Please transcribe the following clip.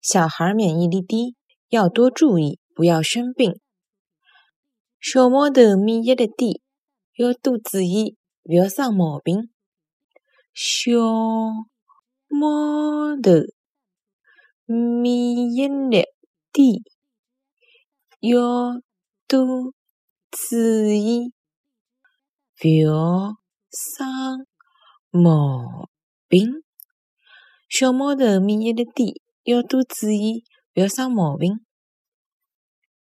小孩免疫力低，要多注意，不要生病。小毛头免疫力低，要多注意，不要生毛病。小毛头免疫力低，要多注意，不要生毛病。小毛头免疫力低。要多注意，不要生毛病。